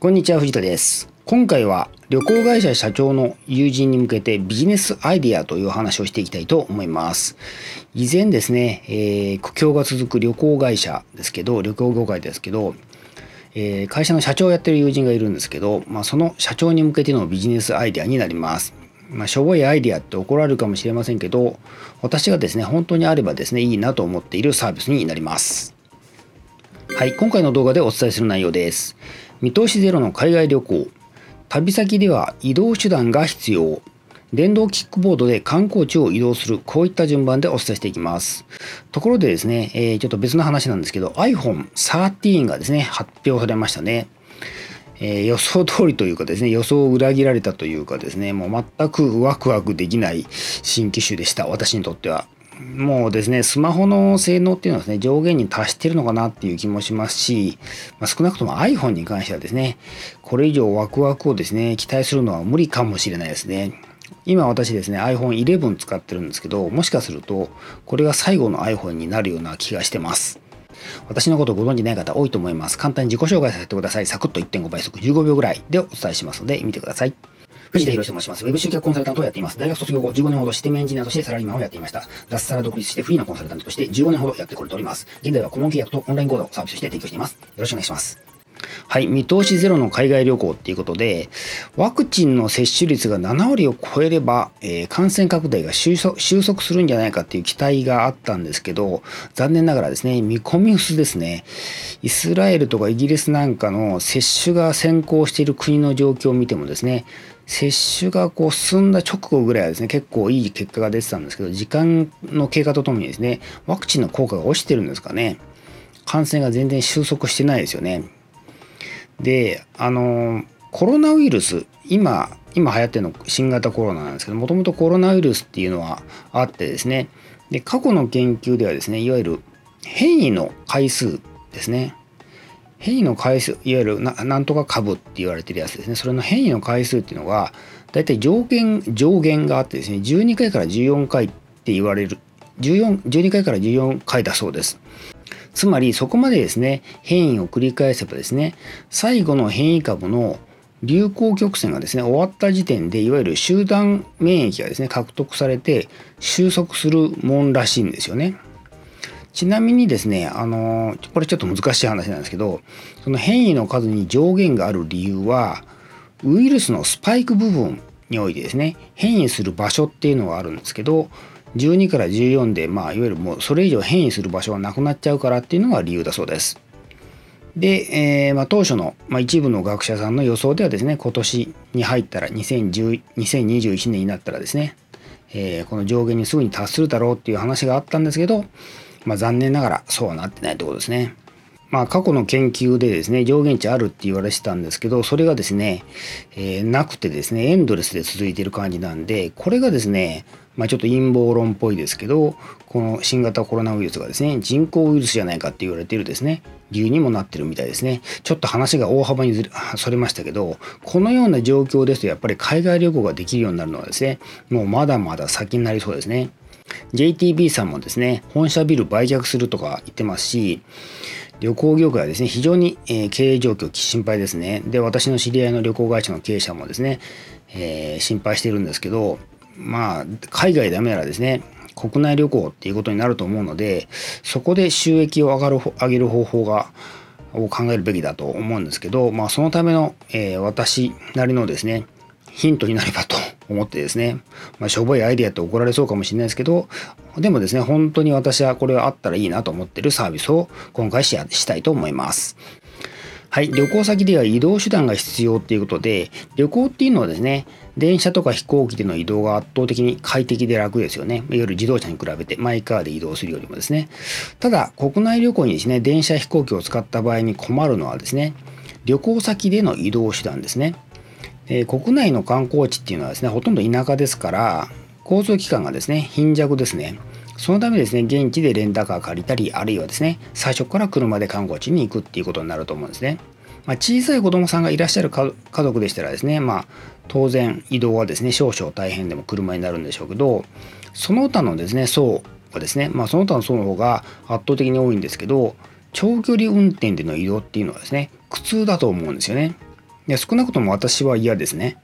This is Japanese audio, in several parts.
こんにちは藤田です今回は旅行会社社長の友人に向けてビジネスアイデアという話をしていきたいと思います以前ですね、えー、苦境が続く旅行会社ですけど旅行業界ですけどえー、会社の社長をやってる友人がいるんですけど、まあ、その社長に向けてのビジネスアイデアになります。まあ、しょぼいアイデアって怒られるかもしれませんけど、私がですね、本当にあればですね、いいなと思っているサービスになります。はい、今回の動画でお伝えする内容です。見通しゼロの海外旅行。旅先では移動手段が必要。電動キックボードで観光地を移動する。こういった順番でお伝えしていきます。ところでですね、えー、ちょっと別の話なんですけど iPhone13 がですね発表されましたね。えー、予想通りというかですね予想を裏切られたというかですねもう全くワクワクできない新機種でした。私にとっては。もうですね、スマホの性能っていうのはですね、上限に達してるのかなっていう気もしますし、まあ、少なくとも iPhone に関してはですね、これ以上ワクワクをですね、期待するのは無理かもしれないですね。今私ですね、iPhone 11使ってるんですけど、もしかすると、これが最後の iPhone になるような気がしてます。私のことご存じない方多いと思います。簡単に自己紹介させてください。サクッと1.5倍速15秒ぐらいでお伝えしますので、見てください。藤田博と申します。ウェブ集客コンサルタントをやっています。大学卒業後、15年ほどシステムエンジニアとしてサラリーマンをやっていました。脱サラ独立してフリーなコンサルタントとして15年ほどやってこれております。現在は顧問契約とオンラインコードをサービスして提供しています。よろしくお願いします。はい、見通しゼロの海外旅行っていうことで、ワクチンの接種率が7割を超えれば、えー、感染拡大が収束するんじゃないかっていう期待があったんですけど、残念ながらですね、見込み薄ですね。イスラエルとかイギリスなんかの接種が先行している国の状況を見てもですね、接種がこう進んだ直後ぐらいはですね結構いい結果が出てたんですけど時間の経過とともにですねワクチンの効果が落ちてるんですかね。感染が全然収束してないですよね。であのコロナウイルス今今流行ってるの新型コロナなんですけどもともとコロナウイルスっていうのはあってですねで過去の研究ではですねいわゆる変異の回数ですね。変異の回数いわゆるなんとか株って言われてるやつですねそれの変異の回数っていうのがだいたい上限上限があってですね12回から14回って言われる14 12回から14回だそうですつまりそこまでですね変異を繰り返せばですね最後の変異株の流行曲線がですね終わった時点でいわゆる集団免疫がですね獲得されて収束するもんらしいんですよね。ちなみにですね、あのこれちょっと難しい話なんですけど、その変異の数に上限がある理由は、ウイルスのスパイク部分においてですね、変異する場所っていうのがあるんですけど、12から14で、まあ、いわゆるもうそれ以上変異する場所がなくなっちゃうからっていうのが理由だそうです。で、えー、まあ、当初の、まあ、一部の学者さんの予想ではですね、今年に入ったら2010 2021年になったらですね、えー、この上限にすぐに達するだろうっていう話があったんですけど、まあ、残念ながらそうはなってないってことですね。まあ、過去の研究でですね上限値あるって言われてたんですけどそれがですね、えー、なくてですねエンドレスで続いている感じなんでこれがですね、まあ、ちょっと陰謀論っぽいですけどこの新型コロナウイルスがですね人工ウイルスじゃないかって言われてるですね理由にもなってるみたいですねちょっと話が大幅にずれそれましたけどこのような状況ですとやっぱり海外旅行ができるようになるのはですねもうまだまだ先になりそうですね JTB さんもですね、本社ビル売却するとか言ってますし、旅行業界はですね、非常に、経営状況心配ですね。で、私の知り合いの旅行会社の経営者もですね、えー、心配してるんですけど、まあ、海外ダメならですね、国内旅行っていうことになると思うので、そこで収益を上がる上げる方法がを考えるべきだと思うんですけど、まあ、そのための、えー、私なりのですね、ヒントになればと思ってですね、まあ、しょぼいアイデアって怒られそうかもしれないですけど、でもですね、本当に私はこれはあったらいいなと思ってるサービスを今回シェアしたいと思います。はい、旅行先では移動手段が必要っていうことで、旅行っていうのはですね、電車とか飛行機での移動が圧倒的に快適で楽ですよね。いわゆる自動車に比べて、マイカーで移動するよりもですね。ただ、国内旅行にですね、電車飛行機を使った場合に困るのはですね、旅行先での移動手段ですね。えー、国内の観光地っていうのはですねほとんど田舎ですから交通機関がですね貧弱ですね。そのためですね現地でレンタカー借りたりあるいはですね最初から車で観光地に行くっていうことになると思うんですね、まあ、小さい子供さんがいらっしゃる家族でしたらですねまあ当然移動はですね少々大変でも車になるんでしょうけどその他のですね層はですねまあその他の層の方が圧倒的に多いんですけど長距離運転での移動っていうのはですね苦痛だと思うんですよね。で少なくとも私は嫌ですね。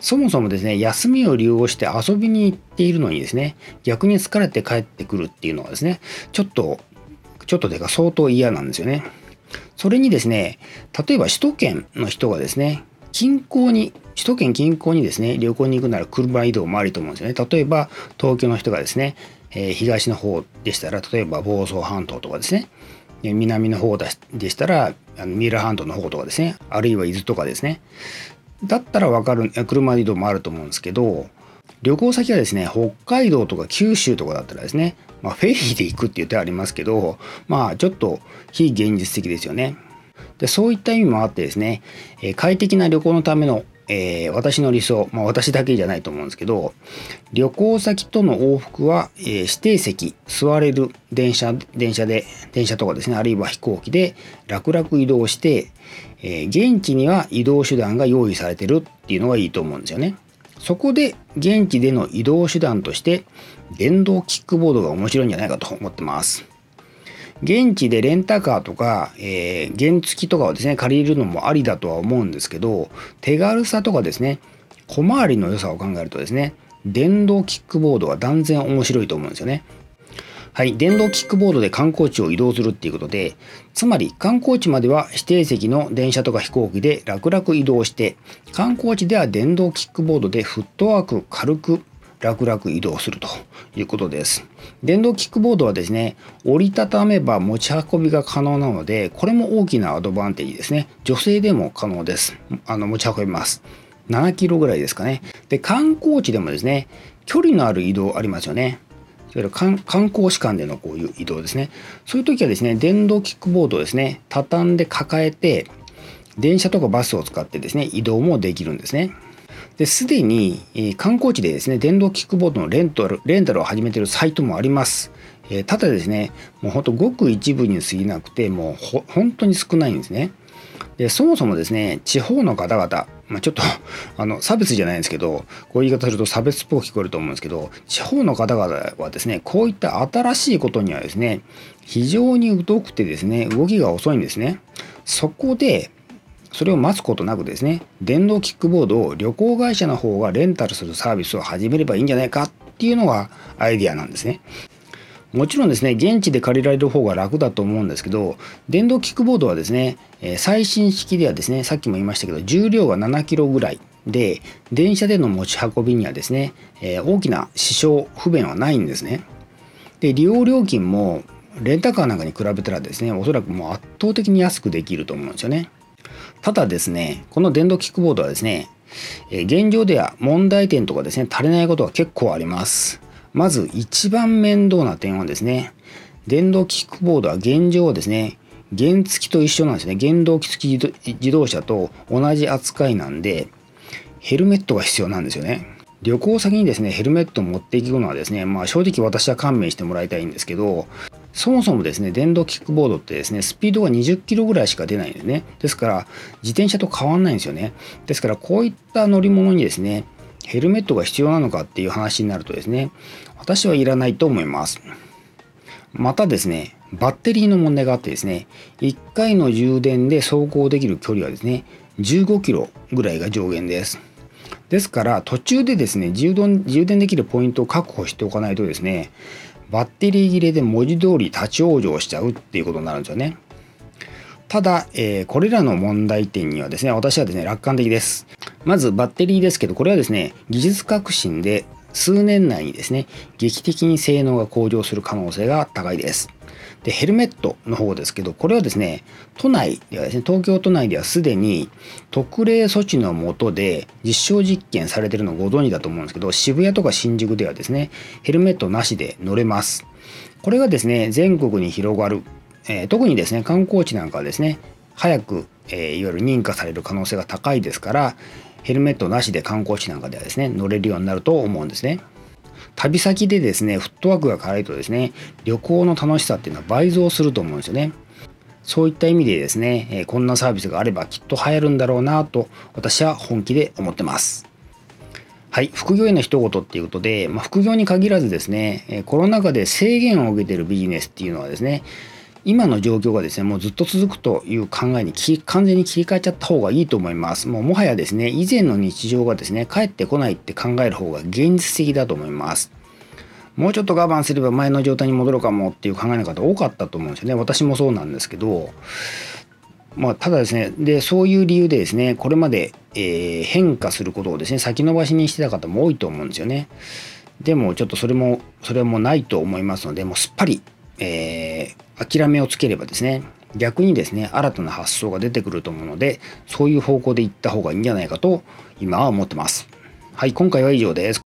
そもそもですね、休みを利用して遊びに行っているのにですね、逆に疲れて帰ってくるっていうのはですね、ちょっと、ちょっとでか相当嫌なんですよね。それにですね、例えば首都圏の人がですね、近郊に、首都圏近郊にですね、旅行に行くなら車移動もありと思うんですよね。例えば、東京の人がですね、えー、東の方でしたら、例えば房総半島とかですね、南の方でしたら、あの三浦半島の方とかですね、あるいは伊豆とかですね、だったらわかる車移動もあると思うんですけど旅行先はですね北海道とか九州とかだったらですね、まあ、フェリーで行くっていう手ありますけどまあちょっと非現実的ですよね。でそういった意味もあってですね、え快適な旅行のための、えー、私の理想、まあ、私だけじゃないと思うんですけど旅行先との往復は、えー、指定席座れる電車電車で電車とかですねあるいは飛行機で楽々移動してえー、現地には移動手段が用意されてるっていうのがいいと思うんですよね。そこで現地での移動手段として電動キックボードが面白いんじゃないかと思ってます。現地でレンタカーとか、えー、原付とかをですね借りるのもありだとは思うんですけど手軽さとかですね小回りの良さを考えるとですね電動キックボードは断然面白いと思うんですよね。はい、電動キックボードで観光地を移動するっていうことで、つまり観光地までは指定席の電車とか飛行機で楽々移動して、観光地では電動キックボードでフットワーク軽く楽々移動するということです。電動キックボードはですね、折りたためば持ち運びが可能なので、これも大きなアドバンテージですね。女性でも可能です。あの持ち運びます。7キロぐらいですかね。で、観光地でもですね、距離のある移動ありますよね。いわゆる観光士間でのこういう移動ですね。そういう時はですね、電動キックボードをですね、畳んで抱えて、電車とかバスを使ってですね、移動もできるんですね。で、すでに、え、観光地でですね、電動キックボードのレンタルレンタルを始めているサイトもあります。えー、ただですね、もうほんとごく一部に過ぎなくて、もう本当に少ないんですね。で、そもそもですね、地方の方々、まあ、ちょっと あの差別じゃないんですけどこういう言い方すると差別っぽく聞こえると思うんですけど地方の方々はですねこういった新しいことにはですね非常に疎くてですね動きが遅いんですねそこでそれを待つことなくですね電動キックボードを旅行会社の方がレンタルするサービスを始めればいいんじゃないかっていうのがアイディアなんですねもちろんですね、現地で借りられる方が楽だと思うんですけど、電動キックボードはですね、最新式ではですね、さっきも言いましたけど、重量が7キロぐらいで、電車での持ち運びにはですね、大きな支障、不便はないんですね。で、利用料金も、レンタカーなんかに比べたらですね、おそらくもう圧倒的に安くできると思うんですよね。ただですね、この電動キックボードはですね、現状では問題点とかですね、足りないことが結構あります。まず一番面倒な点はですね、電動キックボードは現状はですね、原付と一緒なんですね。原動機付き自動車と同じ扱いなんで、ヘルメットが必要なんですよね。旅行先にですね、ヘルメットを持っていくのはですね、まあ正直私は勘弁してもらいたいんですけど、そもそもですね、電動キックボードってですね、スピードが20キロぐらいしか出ないんですね。ですから、自転車と変わんないんですよね。ですから、こういった乗り物にですね、ヘルメットが必要なのかっていう話になるとですね、私はいらないと思います。またですね、バッテリーの問題があってですね、1回の充電で走行できる距離はですね、15キロぐらいが上限です。ですから途中でですね充電充電できるポイントを確保しておかないとですねバッテリー切れで文字通り立ち往生しちゃうっていうことになるんですよね。ただ、えー、これらの問題点にはですね、私はですね、楽観的です。まずバッテリーですけど、これはですね、技術革新で数年内にですね、劇的に性能が向上する可能性が高いです。で、ヘルメットの方ですけど、これはですね、都内ではですね、東京都内ではすでに特例措置の下で実証実験されてるのをご存知だと思うんですけど、渋谷とか新宿ではですね、ヘルメットなしで乗れます。これがですね、全国に広がる、えー、特にですね、観光地なんかはですね、早く、えー、いわゆる認可される可能性が高いですから、ヘルメットなしで観光地なんかではですね、乗れるようになると思うんですね。旅先でですね、フットワークが軽いとですね、旅行の楽しさっていうのは倍増すると思うんですよね。そういった意味でですね、えこんなサービスがあればきっと流行るんだろうなと私は本気で思ってます。はい、副業への一言っていうことで、まあ、副業に限らずですね、コロナ禍で制限を受けてるビジネスっていうのはですね、今の状況がですねもうずっと続くという考えに完全に切り替えちゃった方がいいと思います。もうもはやですね以前の日常がですね帰ってこないって考える方が現実的だと思います。もうちょっと我慢すれば前の状態に戻るかもっていう考え方多かったと思うんですよね。私もそうなんですけどまあ、ただですねでそういう理由でですねこれまで、えー、変化することをですね先延ばしにしてた方も多いと思うんですよね。でもちょっとそれもそれもないと思いますのでもうすっぱり、えー、諦めをつければですね逆にですね新たな発想が出てくると思うのでそういう方向で行った方がいいんじゃないかと今は思ってます。はい今回は以上です。